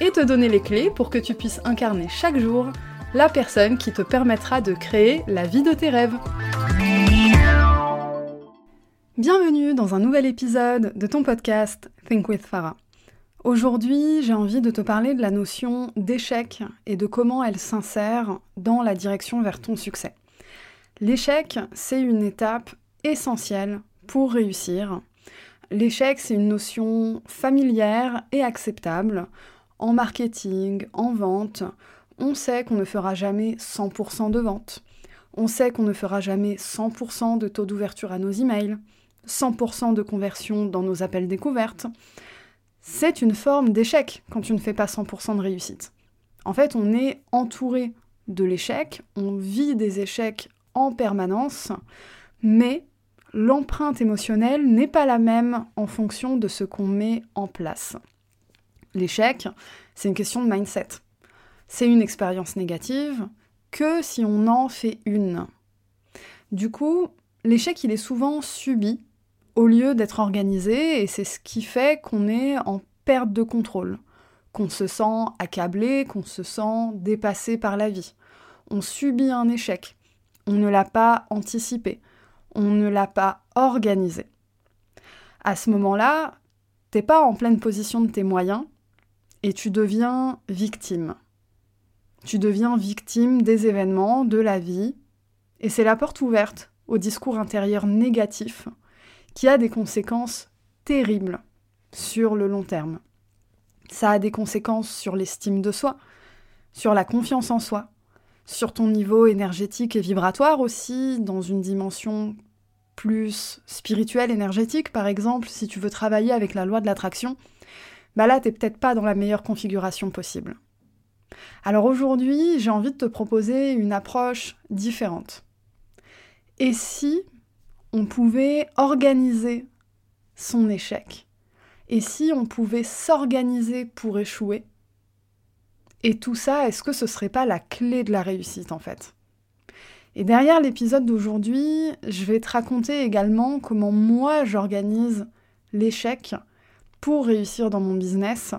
et te donner les clés pour que tu puisses incarner chaque jour la personne qui te permettra de créer la vie de tes rêves. Bienvenue dans un nouvel épisode de ton podcast Think with Farah. Aujourd'hui, j'ai envie de te parler de la notion d'échec et de comment elle s'insère dans la direction vers ton succès. L'échec, c'est une étape essentielle pour réussir. L'échec, c'est une notion familière et acceptable en marketing, en vente, on sait qu'on ne fera jamais 100% de vente. On sait qu'on ne fera jamais 100% de taux d'ouverture à nos emails, 100% de conversion dans nos appels découvertes. C'est une forme d'échec quand tu ne fais pas 100% de réussite. En fait, on est entouré de l'échec, on vit des échecs en permanence, mais l'empreinte émotionnelle n'est pas la même en fonction de ce qu'on met en place. L'échec, c'est une question de mindset. C'est une expérience négative que si on en fait une. Du coup, l'échec, il est souvent subi au lieu d'être organisé et c'est ce qui fait qu'on est en perte de contrôle, qu'on se sent accablé, qu'on se sent dépassé par la vie. On subit un échec, on ne l'a pas anticipé, on ne l'a pas organisé. À ce moment-là, t'es pas en pleine position de tes moyens, et tu deviens victime. Tu deviens victime des événements, de la vie, et c'est la porte ouverte au discours intérieur négatif qui a des conséquences terribles sur le long terme. Ça a des conséquences sur l'estime de soi, sur la confiance en soi, sur ton niveau énergétique et vibratoire aussi, dans une dimension plus spirituelle, énergétique par exemple, si tu veux travailler avec la loi de l'attraction, bah là, t'es peut-être pas dans la meilleure configuration possible. Alors aujourd'hui, j'ai envie de te proposer une approche différente. Et si on pouvait organiser son échec? Et si on pouvait s'organiser pour échouer? Et tout ça, est-ce que ce serait pas la clé de la réussite en fait? Et derrière l'épisode d'aujourd'hui, je vais te raconter également comment moi j'organise l'échec pour réussir dans mon business,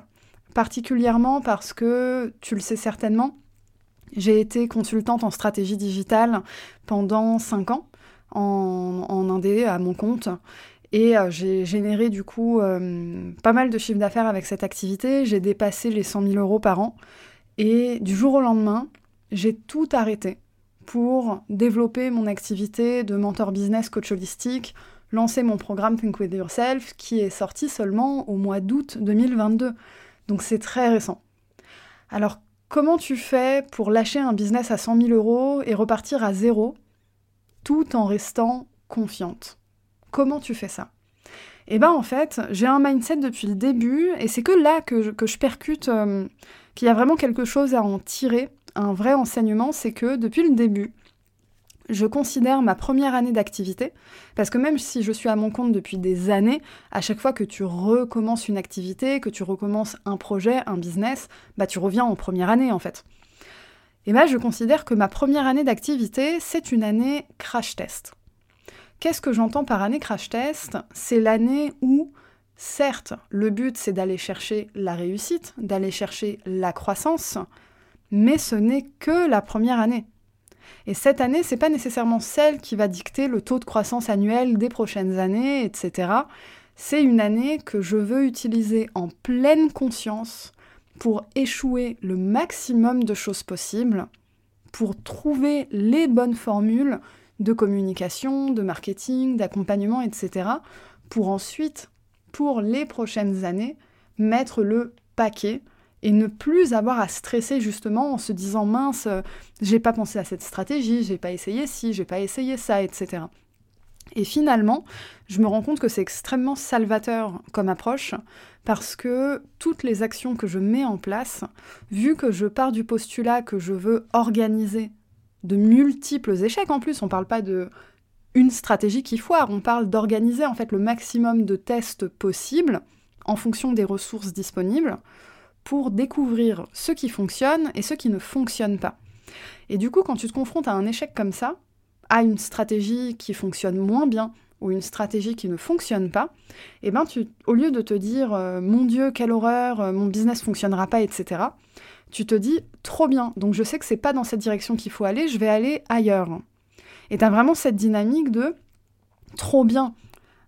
particulièrement parce que, tu le sais certainement, j'ai été consultante en stratégie digitale pendant 5 ans en, Indé à mon compte. Et euh, j'ai généré du coup euh, pas mal de chiffre d'affaires avec cette activité. J'ai dépassé les 100 000 euros par an. Et du jour au lendemain, j'ai tout arrêté pour développer mon activité de mentor business coach holistique, lancé mon programme Think With Yourself qui est sorti seulement au mois d'août 2022. Donc c'est très récent. Alors comment tu fais pour lâcher un business à 100 000 euros et repartir à zéro tout en restant confiante? Comment tu fais ça? Eh bien en fait, j'ai un mindset depuis le début et c'est que là que je, percute euh, qu'il y a vraiment quelque chose à en tirer, un vrai enseignement, c'est que depuis le début, je considère ma première année d'activité, parce que même si je suis à mon compte depuis des années, à chaque fois que tu recommences une activité, que tu recommences un projet, un business, bah tu reviens en première année en fait. Et là, je considère que ma première année d'activité, c'est une année crash test. Qu'est-ce que j'entends par année crash test? C'est l'année où, certes, le but c'est d'aller chercher la réussite, d'aller chercher la croissance, mais ce n'est que la première année. Et cette année, c'est pas nécessairement celle qui va dicter le taux de croissance annuel des prochaines années, etc. C'est une année que je veux utiliser en pleine conscience pour échouer le maximum de choses possibles, pour trouver les bonnes formules de communication, de marketing, d'accompagnement, etc. pour ensuite, pour les prochaines années, mettre le paquet et ne plus avoir à stresser justement en se disant mince, euh, j'ai pas pensé à cette stratégie, j'ai pas essayé ci, j'ai pas essayé ça, etc. Et finalement, je me rends compte que c'est extrêmement salvateur comme approche parce que toutes les actions que je mets en place, vu que je pars du postulat que je veux organiser de multiples échecs en plus, on parle pas de une stratégie qui foire, on parle d'organiser en fait le maximum de tests possibles en fonction des ressources disponibles pour découvrir ce qui fonctionne et ce qui ne fonctionne pas. Et du coup, quand tu te confrontes à un échec comme ça, à une stratégie qui fonctionne moins bien ou une stratégie qui ne fonctionne pas, eh ben tu, au lieu de te dire euh, mon Dieu, quelle horreur, euh, mon business fonctionnera pas, etc., tu te dis trop bien, donc je sais que c'est pas dans cette direction qu'il faut aller, je vais aller ailleurs. Et tu as vraiment cette dynamique de trop bien,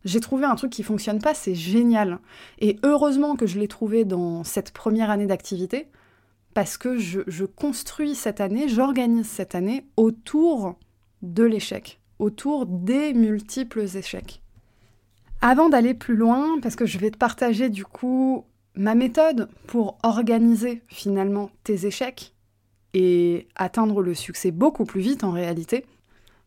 j'ai trouvé un truc qui fonctionne pas, c'est génial. Et heureusement que je l'ai trouvé dans cette première année d'activité, parce que je, je construis cette année, j'organise cette année autour de l'échec, autour des multiples échecs. Avant d'aller plus loin, parce que je vais te partager du coup ma méthode pour organiser finalement tes échecs et atteindre le succès beaucoup plus vite en réalité,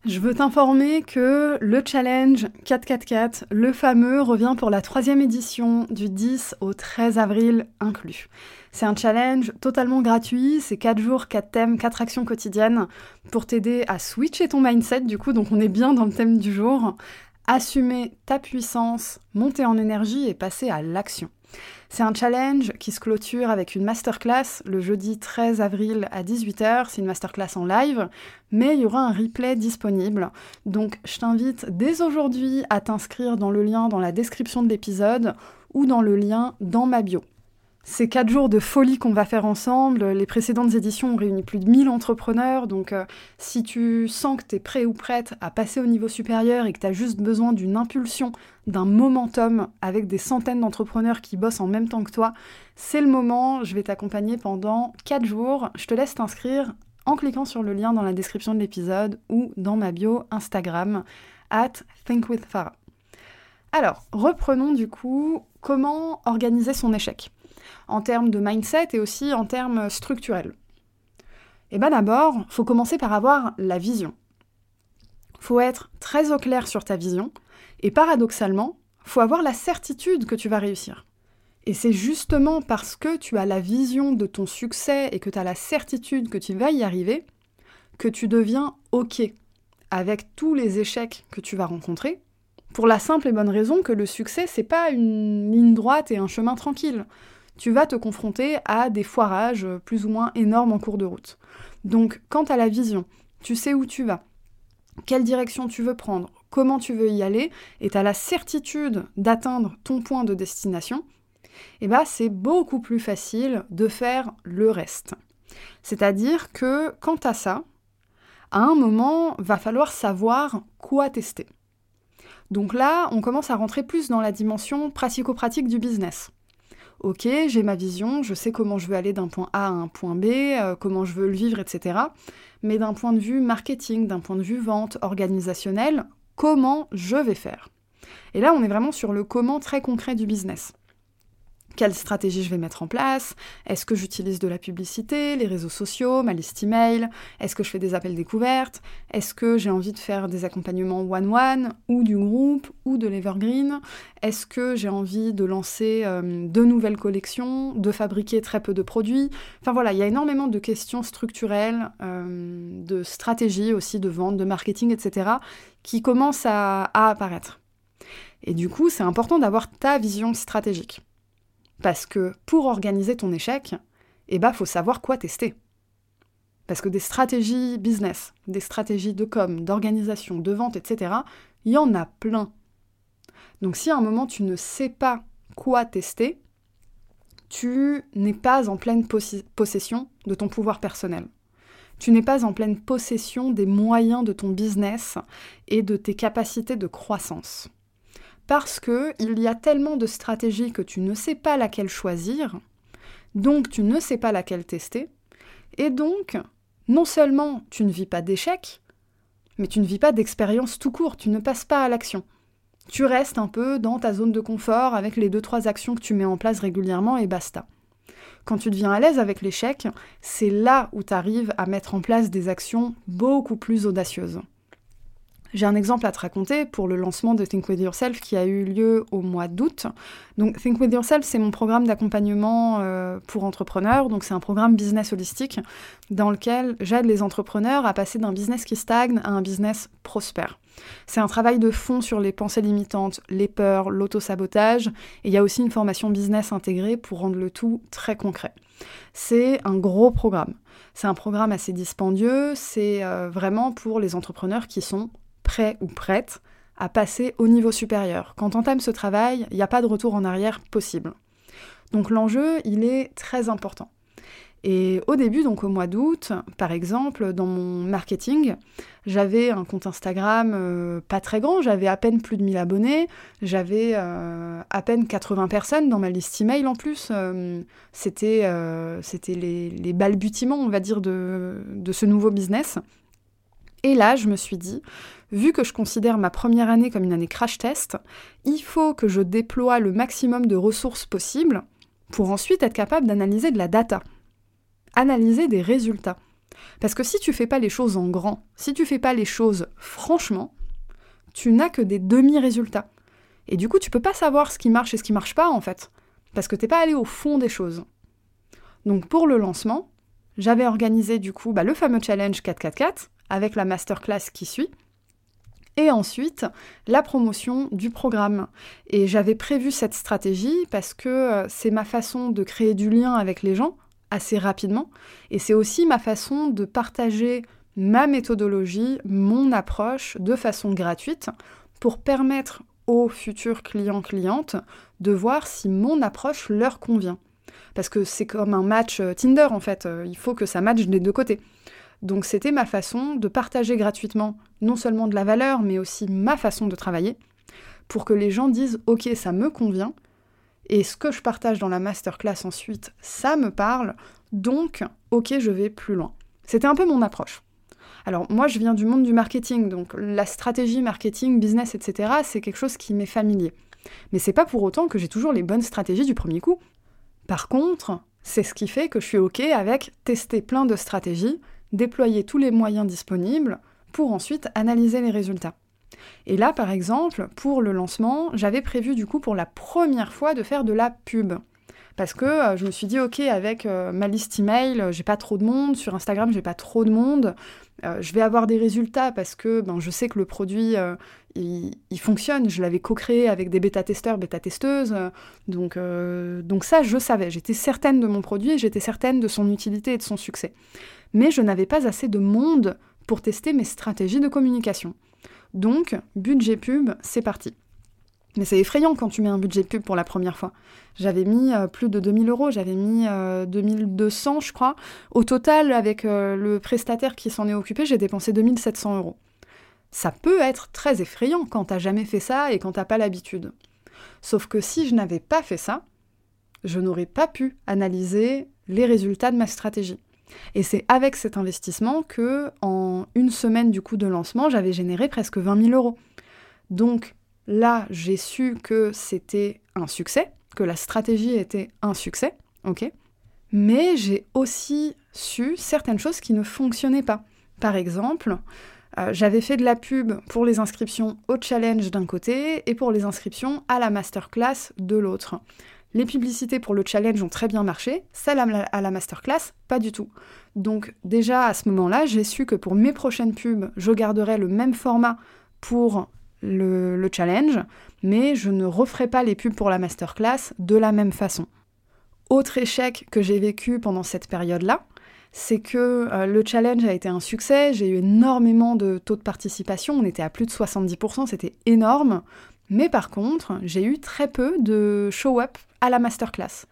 je veux t'informer que le challenge 444, le fameux, revient pour la troisième édition du 10 au 13 avril inclus. C'est un challenge totalement gratuit, c'est 4 jours, 4 thèmes, 4 actions quotidiennes pour t'aider à switcher ton mindset du coup, donc on est bien dans le thème du jour, assumer ta puissance, monter en énergie et passer à l'action. C'est un challenge qui se clôture avec une masterclass le jeudi 13 avril à 18h. C'est une masterclass en live, mais il y aura un replay disponible. Donc je t'invite dès aujourd'hui à t'inscrire dans le lien dans la description de l'épisode ou dans le lien dans ma bio. Ces quatre jours de folie qu'on va faire ensemble, les précédentes éditions ont réuni plus de 1000 entrepreneurs, donc euh, si tu sens que tu es prêt ou prête à passer au niveau supérieur et que tu as juste besoin d'une impulsion, d'un momentum avec des centaines d'entrepreneurs qui bossent en même temps que toi, c'est le moment, je vais t'accompagner pendant 4 jours. Je te laisse t'inscrire en cliquant sur le lien dans la description de l'épisode ou dans ma bio Instagram at thinkwithfarah. Alors, reprenons du coup comment organiser son échec? En termes de mindset et aussi en termes structurels Eh bien d'abord, faut commencer par avoir la vision. Faut être très au clair sur ta vision et paradoxalement, faut avoir la certitude que tu vas réussir. Et c'est justement parce que tu as la vision de ton succès et que tu as la certitude que tu vas y arriver que tu deviens OK avec tous les échecs que tu vas rencontrer, pour la simple et bonne raison que le succès, c'est pas une ligne droite et un chemin tranquille tu vas te confronter à des foirages plus ou moins énormes en cours de route. Donc, quant à la vision, tu sais où tu vas, quelle direction tu veux prendre, comment tu veux y aller, et tu as la certitude d'atteindre ton point de destination, eh ben, c'est beaucoup plus facile de faire le reste. C'est-à-dire que quant à ça, à un moment, va falloir savoir quoi tester. Donc là, on commence à rentrer plus dans la dimension pratico-pratique du business ok, j'ai ma vision, je sais comment je veux aller d'un point A à un point B, euh, comment je veux le vivre, etc. Mais d'un point de vue marketing, d'un point de vue vente, organisationnel, comment je vais faire? Et là, on est vraiment sur le comment très concret du business quelle stratégie je vais mettre en place, est-ce que j'utilise de la publicité, les réseaux sociaux, ma liste email, est-ce que je fais des appels découvertes, est-ce que j'ai envie de faire des accompagnements one-one ou du groupe ou de l'evergreen, est-ce que j'ai envie de lancer euh, de nouvelles collections, de fabriquer très peu de produits, enfin voilà, il y a énormément de questions structurelles, euh, de stratégie aussi, de vente, de marketing, etc., qui commencent à apparaître. Et du coup, c'est important d'avoir ta vision stratégique. Parce que pour organiser ton échec, eh ben, faut savoir quoi tester. Parce que des stratégies business, des stratégies de com, d'organisation, de vente, etc., il y en a plein. Donc si à un moment tu ne sais pas quoi tester, tu n'es pas en pleine possession de ton pouvoir personnel. Tu n'es pas en pleine possession des moyens de ton business et de tes capacités de croissance parce que il y a tellement de stratégies que tu ne sais pas laquelle choisir, donc tu ne sais pas laquelle tester, et donc non seulement tu ne vis pas d'échec, mais tu ne vis pas d'expérience tout court, tu ne passes pas à l'action. Tu restes un peu dans ta zone de confort avec les deux trois actions que tu mets en place régulièrement et basta. Quand tu deviens à l'aise avec l'échec, c'est là où tu arrives à mettre en place des actions beaucoup plus audacieuses. J'ai un exemple à te raconter pour le lancement de Think With Yourself qui a eu lieu au mois d'août. Donc Think With Yourself, c'est mon programme d'accompagnement euh, pour entrepreneurs. Donc c'est un programme business holistique dans lequel j'aide les entrepreneurs à passer d'un business qui stagne à un business prospère. C'est un travail de fond sur les pensées limitantes, les peurs, l'auto-sabotage, et il y a aussi une formation business intégrée pour rendre le tout très concret. C'est un gros programme. C'est un programme assez dispendieux, c'est euh, vraiment pour les entrepreneurs qui sont prêt ou prête à passer au niveau supérieur. Quand on entame ce travail, il n'y a pas de retour en arrière possible. Donc l'enjeu, il est très important. Et au début, donc au mois d'août, par exemple, dans mon marketing, j'avais un compte Instagram euh, pas très grand, j'avais à peine plus de 1000 abonnés, j'avais euh, à peine 80 personnes dans ma liste email en plus. Euh, c'était les, balbutiements, on va dire, de ce nouveau business. Et là, je me suis dit, vu que je considère ma première année comme une année crash test, il faut que je déploie le maximum de ressources possibles pour ensuite être capable d'analyser de la data, analyser des résultats. Parce que si tu fais pas les choses en grand, si tu fais pas les choses franchement, tu n'as que des demi-résultats. Et du coup, tu peux pas savoir ce qui marche et ce qui marche pas en fait, parce que t'es pas allé au fond des choses. Donc pour le lancement, j'avais organisé du coup bah, le fameux challenge 444 avec la masterclass qui suit. Et ensuite, la promotion du programme. Et j'avais prévu cette stratégie parce que euh, c'est ma façon de créer du lien avec les gens assez rapidement. Et c'est aussi ma façon de partager ma méthodologie, mon approche de façon gratuite pour permettre aux futurs clients-clientes de voir si mon approche leur convient. Parce que c'est comme un match euh, Tinder en fait, euh, il faut que ça matche des deux côtés. Donc c'était ma façon de partager gratuitement non seulement de la valeur, mais aussi ma façon de travailler, pour que les gens disent ok ça me convient, et ce que je partage dans la masterclass ensuite, ça me parle, donc ok je vais plus loin. C'était un peu mon approche. Alors moi je viens du monde du marketing, donc la stratégie marketing, business, etc. c'est quelque chose qui m'est familier. Mais c'est pas pour autant que j'ai toujours les bonnes stratégies du premier coup. Par contre, c'est ce qui fait que je suis ok avec tester plein de stratégies, déployer tous les moyens disponibles pour ensuite analyser les résultats. Et là, par exemple, pour le lancement, j'avais prévu du coup pour la première fois de faire de la pub. Parce que euh, je me suis dit, ok, avec euh, ma liste email, j'ai pas trop de monde, sur Instagram, j'ai pas trop de monde, euh, je vais avoir des résultats parce que ben, je sais que le produit, il, fonctionne. Je l'avais co-créé avec des bêta-testeurs, bêta-testeuses. donc, ça, je savais. J'étais certaine de mon produit j'étais certaine de son utilité et de son succès mais je n'avais pas assez de monde pour tester mes stratégies de communication. Donc, budget pub, c'est parti. Mais c'est effrayant quand tu mets un budget pub pour la première fois. J'avais mis euh, plus de 2000 euros, j'avais mis 2200 euh, je crois. Au total, avec euh, le prestataire qui s'en est occupé, j'ai dépensé 2700 euros. Ça peut être très effrayant quand t'as jamais fait ça et quand t'as pas l'habitude. Sauf que si je n'avais pas fait ça, je n'aurais pas pu analyser les résultats de ma stratégie. Et c'est avec cet investissement que, en une semaine du coup de lancement, j'avais généré presque 20 000 euros. Donc là, j'ai su que c'était un succès, que la stratégie était un succès, ok Mais j'ai aussi su certaines choses qui ne fonctionnaient pas. Par exemple, euh, j'avais fait de la pub pour les inscriptions au challenge d'un côté et pour les inscriptions à la masterclass de l'autre. Les publicités pour le challenge ont très bien marché, celles à la masterclass, pas du tout. Donc déjà à ce moment-là, j'ai su que pour mes prochaines pubs, je garderai le même format pour le, challenge, mais je ne referai pas les pubs pour la masterclass de la même façon. Autre échec que j'ai vécu pendant cette période-là, c'est que euh, le challenge a été un succès, j'ai eu énormément de taux de participation, on était à plus de 70%, c'était énorme, mais par contre, j'ai eu très peu de show-up à la masterclass,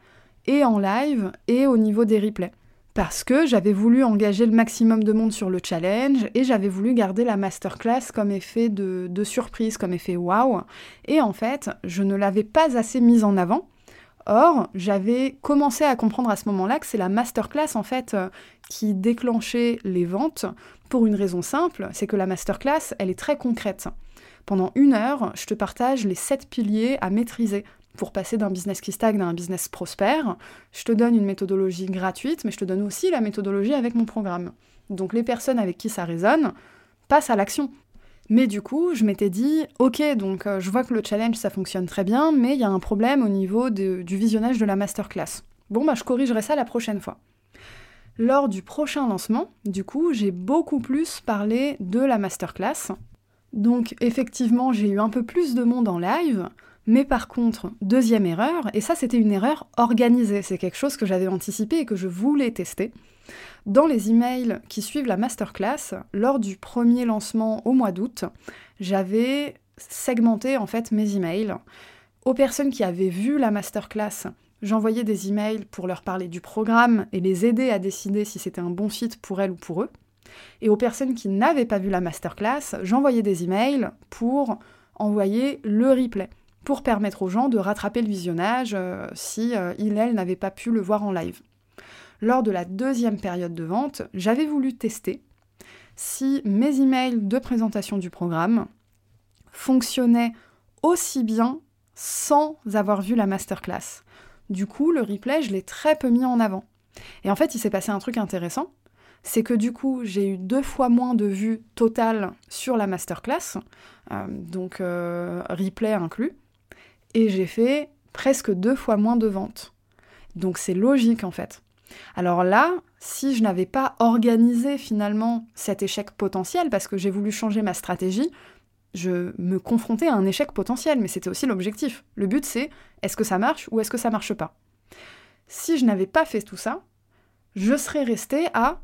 et en live, et au niveau des replays. Parce que j'avais voulu engager le maximum de monde sur le challenge, et j'avais voulu garder la masterclass comme effet de, surprise, comme effet wow. Et en fait, je ne l'avais pas assez mise en avant. Or, j'avais commencé à comprendre à ce moment-là que c'est la masterclass en fait euh, qui déclenchait les ventes pour une raison simple, c'est que la masterclass, elle est très concrète. Pendant une heure, je te partage les sept piliers à maîtriser pour passer d'un business qui stagne à un business prospère. Je te donne une méthodologie gratuite, mais je te donne aussi la méthodologie avec mon programme. Donc les personnes avec qui ça résonne passent à l'action. Mais du coup, je m'étais dit, ok, donc euh, je vois que le challenge ça fonctionne très bien, mais il y a un problème au niveau du visionnage de la masterclass. Bon, bah je corrigerai ça la prochaine fois. Lors du prochain lancement, du coup, j'ai beaucoup plus parlé de la masterclass. Donc effectivement, j'ai eu un peu plus de monde en live, mais par contre, deuxième erreur, et ça c'était une erreur organisée, c'est quelque chose que j'avais anticipé et que je voulais tester. Dans les emails qui suivent la masterclass, lors du premier lancement au mois d'août, j'avais segmenté en fait mes emails. Aux personnes qui avaient vu la masterclass, j'envoyais des emails pour leur parler du programme et les aider à décider si c'était un bon fit pour elles ou pour eux. Et aux personnes qui n'avaient pas vu la masterclass, j'envoyais des emails pour envoyer le replay, pour permettre aux gens de rattraper le visionnage euh, si euh, ils, elles, n'avaient pas pu le voir en live lors de la deuxième période de vente, j'avais voulu tester si mes emails de présentation du programme fonctionnaient aussi bien sans avoir vu la masterclass. Du coup, le replay, je l'ai très peu mis en avant. Et en fait, il s'est passé un truc intéressant, c'est que du coup, j'ai eu deux fois moins de vues totales sur la masterclass, euh, donc euh, replay inclus, et j'ai fait presque deux fois moins de ventes. Donc c'est logique en fait. Alors là, si je n'avais pas organisé finalement cet échec potentiel, parce que j'ai voulu changer ma stratégie, je me confrontais à un échec potentiel, mais c'était aussi l'objectif. Le but c'est est-ce que ça marche ou est-ce que ça marche pas? Si je n'avais pas fait tout ça, je serais restée à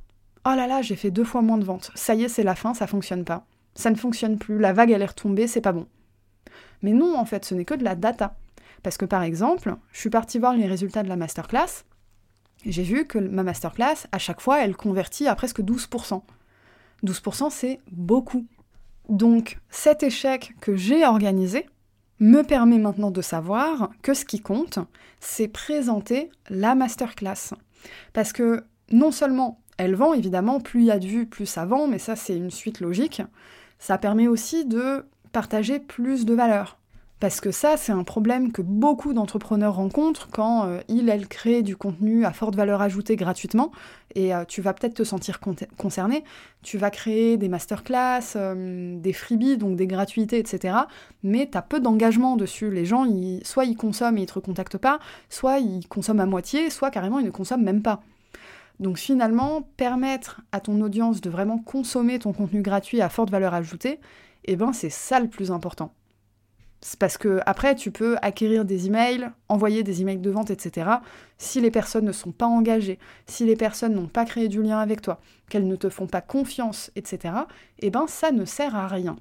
oh là là, j'ai fait deux fois moins de ventes, ça y est, c'est la fin, ça fonctionne pas. Ça ne fonctionne plus, la vague elle est retombée, c'est pas bon. Mais non, en fait, ce n'est que de la data. Parce que par exemple, je suis partie voir les résultats de la masterclass, j'ai vu que ma masterclass, à chaque fois, elle convertit à presque 12%. 12%, c'est beaucoup. Donc cet échec que j'ai organisé me permet maintenant de savoir que ce qui compte, c'est présenter la masterclass. Parce que non seulement elle vend, évidemment, plus il y a de vues, plus ça vend, mais ça c'est une suite logique, ça permet aussi de partager plus de valeur. Parce que ça, c'est un problème que beaucoup d'entrepreneurs rencontrent quand euh, ils, elles créent du contenu à forte valeur ajoutée gratuitement. Et euh, tu vas peut-être te sentir concerné. Tu vas créer des masterclass, euh, des freebies, donc des gratuités, etc. Mais tu as peu d'engagement dessus. Les gens, soit ils consomment et ils te recontactent pas, soit ils consomment à moitié, soit carrément ils ne consomment même pas. Donc finalement, permettre à ton audience de vraiment consommer ton contenu gratuit à forte valeur ajoutée, eh ben c'est ça le plus important. C'est parce que après, tu peux acquérir des emails, envoyer des emails de vente, etc. Si les personnes ne sont pas engagées, si les personnes n'ont pas créé du lien avec toi, qu'elles ne te font pas confiance, etc. Eh ben, ça ne sert à rien.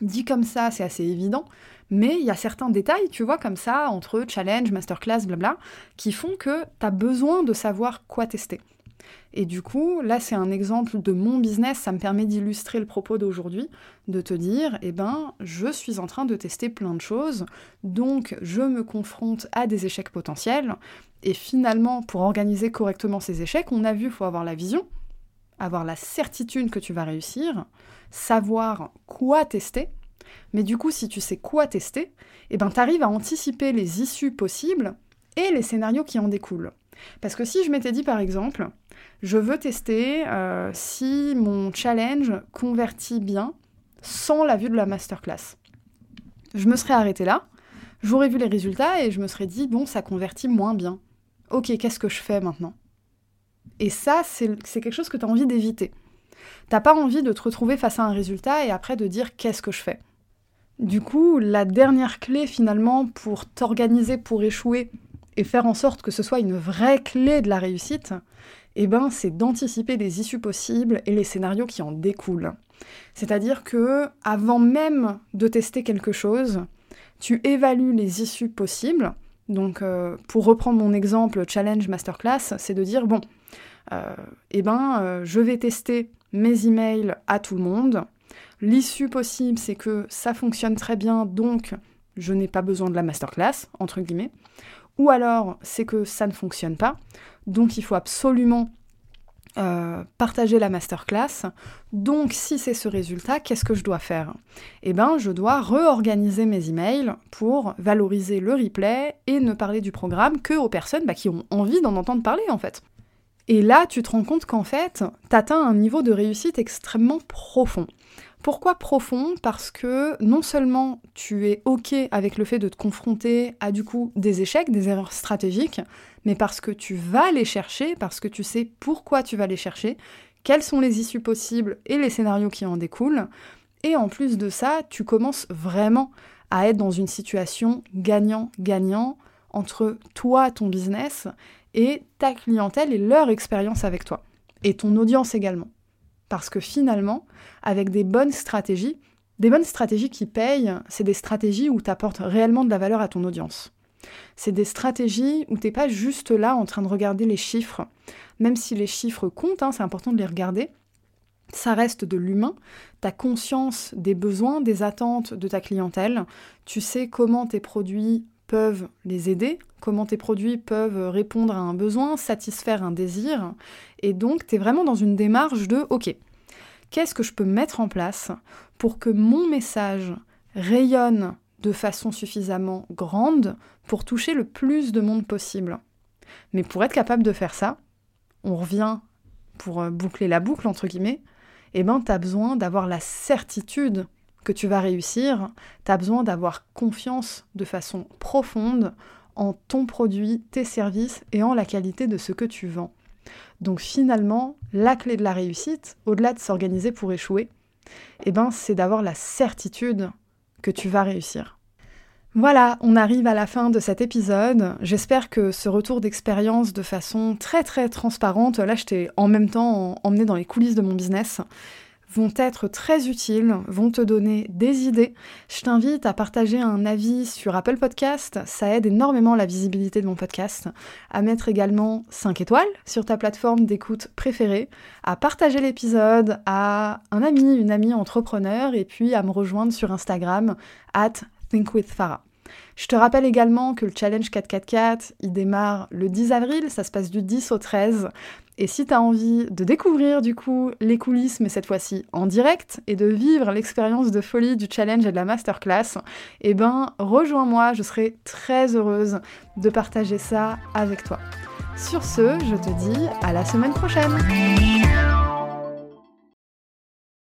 Dit comme ça, c'est assez évident, mais il y a certains détails, tu vois, comme ça, entre challenge, masterclass, blabla, qui font que tu as besoin de savoir quoi tester. Et du coup, là, c'est un exemple de mon business, ça me permet d'illustrer le propos d'aujourd'hui, de te dire, eh ben, je suis en train de tester plein de choses, donc je me confronte à des échecs potentiels, et finalement, pour organiser correctement ces échecs, on a vu, il faut avoir la vision, avoir la certitude que tu vas réussir, savoir quoi tester, mais du coup, si tu sais quoi tester, eh ben, tu arrives à anticiper les issues possibles et les scénarios qui en découlent. Parce que si je m'étais dit par exemple, je veux tester euh, si mon challenge convertit bien sans la vue de la masterclass. Je me serais arrêtée là, j'aurais vu les résultats et je me serais dit, bon, ça convertit moins bien. Ok, qu'est-ce que je fais maintenant? Et ça, c'est quelque chose que tu as envie d'éviter. T'as pas envie de te retrouver face à un résultat et après de dire qu'est-ce que je fais? Du coup, la dernière clé finalement pour t'organiser pour échouer et faire en sorte que ce soit une vraie clé de la réussite, eh ben, c'est d'anticiper les issues possibles et les scénarios qui en découlent. C'est-à-dire que avant même de tester quelque chose, tu évalues les issues possibles. Donc, euh, pour reprendre mon exemple challenge masterclass, c'est de dire bon, euh, eh ben, euh, je vais tester mes emails à tout le monde. L'issue possible, c'est que ça fonctionne très bien, donc je n'ai pas besoin de la masterclass, entre guillemets. Ou alors, c'est que ça ne fonctionne pas, donc il faut absolument euh, partager la masterclass. Donc, si c'est ce résultat, qu'est-ce que je dois faire? Eh bien, je dois réorganiser mes emails pour valoriser le replay et ne parler du programme que aux personnes bah, qui ont envie d'en entendre parler, en fait. Et là, tu te rends compte qu'en fait, tu atteins un niveau de réussite extrêmement profond. Pourquoi profond? Parce que non seulement tu es OK avec le fait de te confronter à du coup des échecs, des erreurs stratégiques, mais parce que tu vas les chercher, parce que tu sais pourquoi tu vas les chercher, quelles sont les issues possibles et les scénarios qui en découlent. Et en plus de ça, tu commences vraiment à être dans une situation gagnant-gagnant entre toi, ton business, et ta clientèle et leur expérience avec toi. Et ton audience également. Parce que finalement, avec des bonnes stratégies, des bonnes stratégies qui payent, c'est des stratégies où tu apportes réellement de la valeur à ton audience. C'est des stratégies où tu n'es pas juste là en train de regarder les chiffres, même si les chiffres comptent, hein, c'est important de les regarder. Ça reste de l'humain, tu as conscience des besoins, des attentes de ta clientèle, tu sais comment tes produits peuvent les aider, comment tes produits peuvent répondre à un besoin, satisfaire un désir, et donc tu es vraiment dans une démarche de OK, qu'est-ce que je peux mettre en place pour que mon message rayonne de façon suffisamment grande pour toucher le plus de monde possible. Mais pour être capable de faire ça, on revient pour euh, boucler la boucle, entre guillemets, eh ben, tu as besoin d'avoir la certitude que tu vas réussir, tu as besoin d'avoir confiance de façon profonde en ton produit, tes services et en la qualité de ce que tu vends. Donc finalement, la clé de la réussite, au-delà de s'organiser pour échouer, eh ben, c'est d'avoir la certitude que tu vas réussir. Voilà, on arrive à la fin de cet épisode. J'espère que ce retour d'expérience de façon très très transparente, là je t'ai en même temps emmené dans les coulisses de mon business, vont être très utiles, vont te donner des idées. Je t'invite à partager un avis sur Apple Podcast, ça aide énormément la visibilité de mon podcast, à mettre également 5 étoiles sur ta plateforme d'écoute préférée, à partager l'épisode à un ami, une amie entrepreneur et puis à me rejoindre sur Instagram at thinkwithfarah. Je te rappelle également que le challenge 444, il démarre le 10 avril, ça se passe du 10 au 13. Et si tu as envie de découvrir du coup les coulisses, mais cette fois-ci en direct, et de vivre l'expérience de folie du challenge et de la masterclass, eh ben rejoins-moi, je serai très heureuse de partager ça avec toi. Sur ce, je te dis à la semaine prochaine.